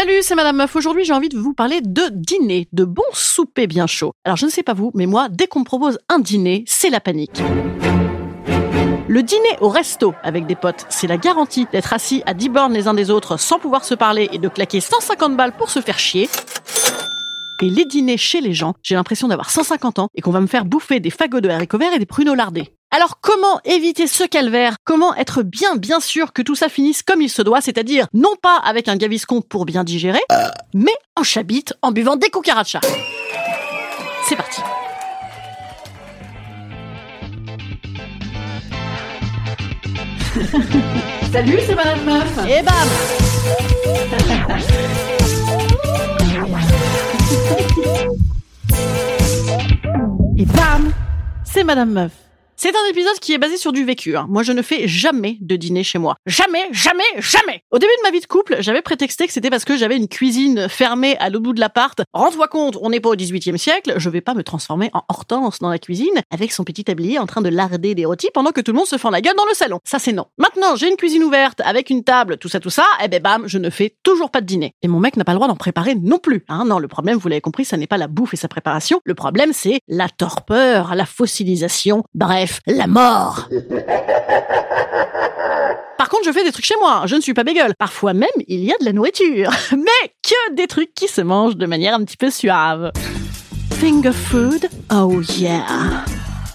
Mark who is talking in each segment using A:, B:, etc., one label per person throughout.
A: Salut, c'est Madame Meuf. Aujourd'hui, j'ai envie de vous parler de dîner, de bons soupers bien chauds. Alors, je ne sais pas vous, mais moi, dès qu'on me propose un dîner, c'est la panique. Le dîner au resto avec des potes, c'est la garantie d'être assis à 10 bornes les uns des autres sans pouvoir se parler et de claquer 150 balles pour se faire chier. Et les dîners chez les gens, j'ai l'impression d'avoir 150 ans et qu'on va me faire bouffer des fagots de haricots verts et des pruneaux lardés. Alors comment éviter ce calvaire? Comment être bien bien sûr que tout ça finisse comme il se doit, c'est-à-dire non pas avec un gaviscon pour bien digérer, mais en chabite en buvant des cucarachas. C'est parti.
B: Salut, c'est Madame Meuf.
A: Et bam Et bam C'est Madame Meuf. C'est un épisode qui est basé sur du vécu. hein. Moi, je ne fais jamais de dîner chez moi. Jamais, jamais, jamais. Au début de ma vie de couple, j'avais prétexté que c'était parce que j'avais une cuisine fermée à l'autre bout de l'appart. Rends-toi compte, on n'est pas au 18e siècle. Je vais pas me transformer en Hortense dans la cuisine avec son petit tablier en train de larder des rôtis pendant que tout le monde se fend la gueule dans le salon. Ça, c'est non. Maintenant, j'ai une cuisine ouverte avec une table, tout ça, tout ça. Et ben bam, je ne fais toujours pas de dîner. Et mon mec n'a pas le droit d'en préparer non plus. Hein. Non, le problème, vous l'avez compris, ça n'est pas la bouffe et sa préparation. Le problème, c'est la torpeur, la fossilisation, bref, la mort. Par contre, je fais des trucs chez moi. Je ne suis pas bégueule. Parfois même, il y a de la nourriture. Mais que des trucs qui se mangent de manière un petit peu suave. Finger food? Oh yeah.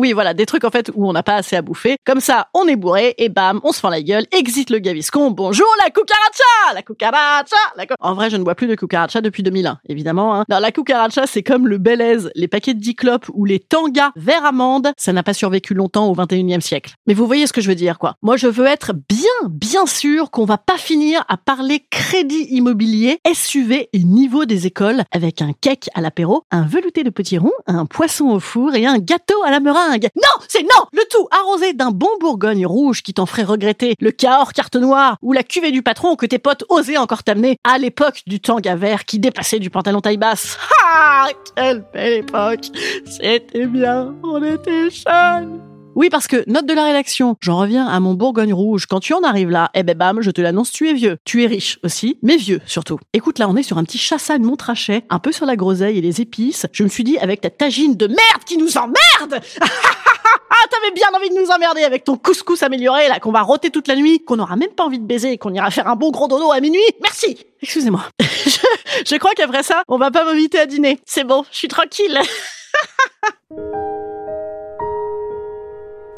A: Oui, voilà, des trucs en fait où on n'a pas assez à bouffer. Comme ça, on est bourré et bam, on se fend la gueule, exit le gaviscon. Bonjour la cucaracha, la cucaracha. En vrai, je ne bois plus de cucaracha depuis 2001, évidemment. Hein. Non, la cucaracha, c'est comme le Belaise, les paquets de 10 clopes ou les tangas vert amande. Ça n'a pas survécu longtemps au 21e siècle. Mais vous voyez ce que je veux dire, quoi. Moi, je veux être bien, bien sûr qu'on va pas finir à parler crédit immobilier, SUV et niveau des écoles avec un cake à l'apéro, un velouté de petits ronds, un poisson au four et un gâteau à la meringue. Non, c'est non. Le tout arrosé d'un bon bourgogne rouge qui t'en ferait regretter le Cahors carte noire ou la cuvée du patron que tes potes osaient encore t'amener à l'époque du tanga vert qui dépassait du pantalon taille basse. Ah, quelle belle époque. C'était bien, on était jeunes oui, parce que, note de la rédaction, j'en reviens à mon Bourgogne rouge. Quand tu en arrives là, eh ben bam, je te l'annonce, tu es vieux. Tu es riche aussi, mais vieux surtout. Écoute, là, on est sur un petit chassagne montrachet, un peu sur la groseille et les épices. Je me suis dit, avec ta tagine de merde qui nous emmerde Ah, t'avais bien envie de nous emmerder avec ton couscous amélioré, là, qu'on va rôter toute la nuit, qu'on n'aura même pas envie de baiser et qu'on ira faire un bon gros dodo à minuit. Merci Excusez-moi. je, je crois qu'après ça, on va pas m'inviter à dîner. C'est bon, je suis tranquille.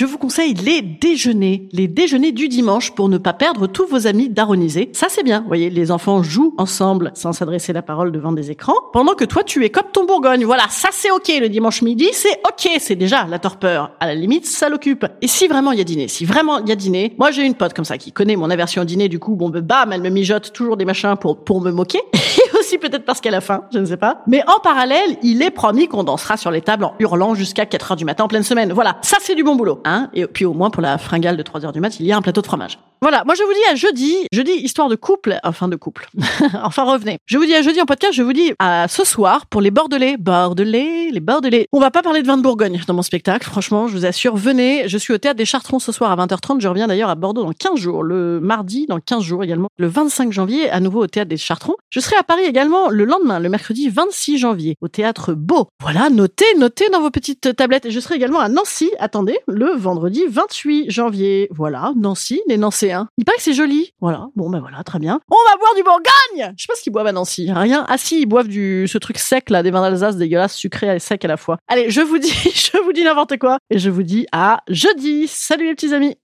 A: Je vous conseille les déjeuners, les déjeuners du dimanche pour ne pas perdre tous vos amis daronisés. Ça c'est bien. Vous voyez, les enfants jouent ensemble sans s'adresser la parole devant des écrans, pendant que toi tu es comme ton Bourgogne. Voilà, ça c'est ok. Le dimanche midi, c'est ok. C'est déjà la torpeur. À la limite, ça l'occupe. Et si vraiment il y a dîner, si vraiment il y a dîner, moi j'ai une pote comme ça qui connaît mon aversion au dîner. Du coup, bon, ben, bam, elle me mijote toujours des machins pour pour me moquer. Peut-être parce qu'elle a faim, je ne sais pas. Mais en parallèle, il est promis qu'on dansera sur les tables en hurlant jusqu'à 4 heures du matin en pleine semaine. Voilà, ça c'est du bon boulot. Hein et puis au moins pour la fringale de 3 heures du mat, il y a un plateau de fromage. Voilà, moi je vous dis à jeudi, jeudi histoire de couple, enfin de couple, enfin revenez. Je vous dis à jeudi en podcast, je vous dis à ce soir pour les Bordelais, Bordelais, les Bordelais. On va pas parler de vin de Bourgogne dans mon spectacle, franchement, je vous assure, venez, je suis au théâtre des Chartrons ce soir à 20h30, je reviens d'ailleurs à Bordeaux dans 15 jours, le mardi dans 15 jours également, le 25 janvier à nouveau au théâtre des Chartrons. Je serai à Paris également le lendemain, le mercredi 26 janvier, au théâtre Beau. Voilà, notez, notez dans vos petites tablettes. Et je serai également à Nancy, attendez, le vendredi 28 janvier. Voilà, Nancy, les Nancéens. Il paraît que c'est joli. Voilà, bon ben voilà, très bien. On va boire du Bourgogne Je sais pas ce qu'ils boivent à Nancy. Rien. Ah si, ils boivent du ce truc sec là, des vins d'Alsace dégueulasses, sucrés et secs à la fois. Allez, je vous dis, je vous dis n'importe quoi. Et je vous dis à jeudi. Salut les petits amis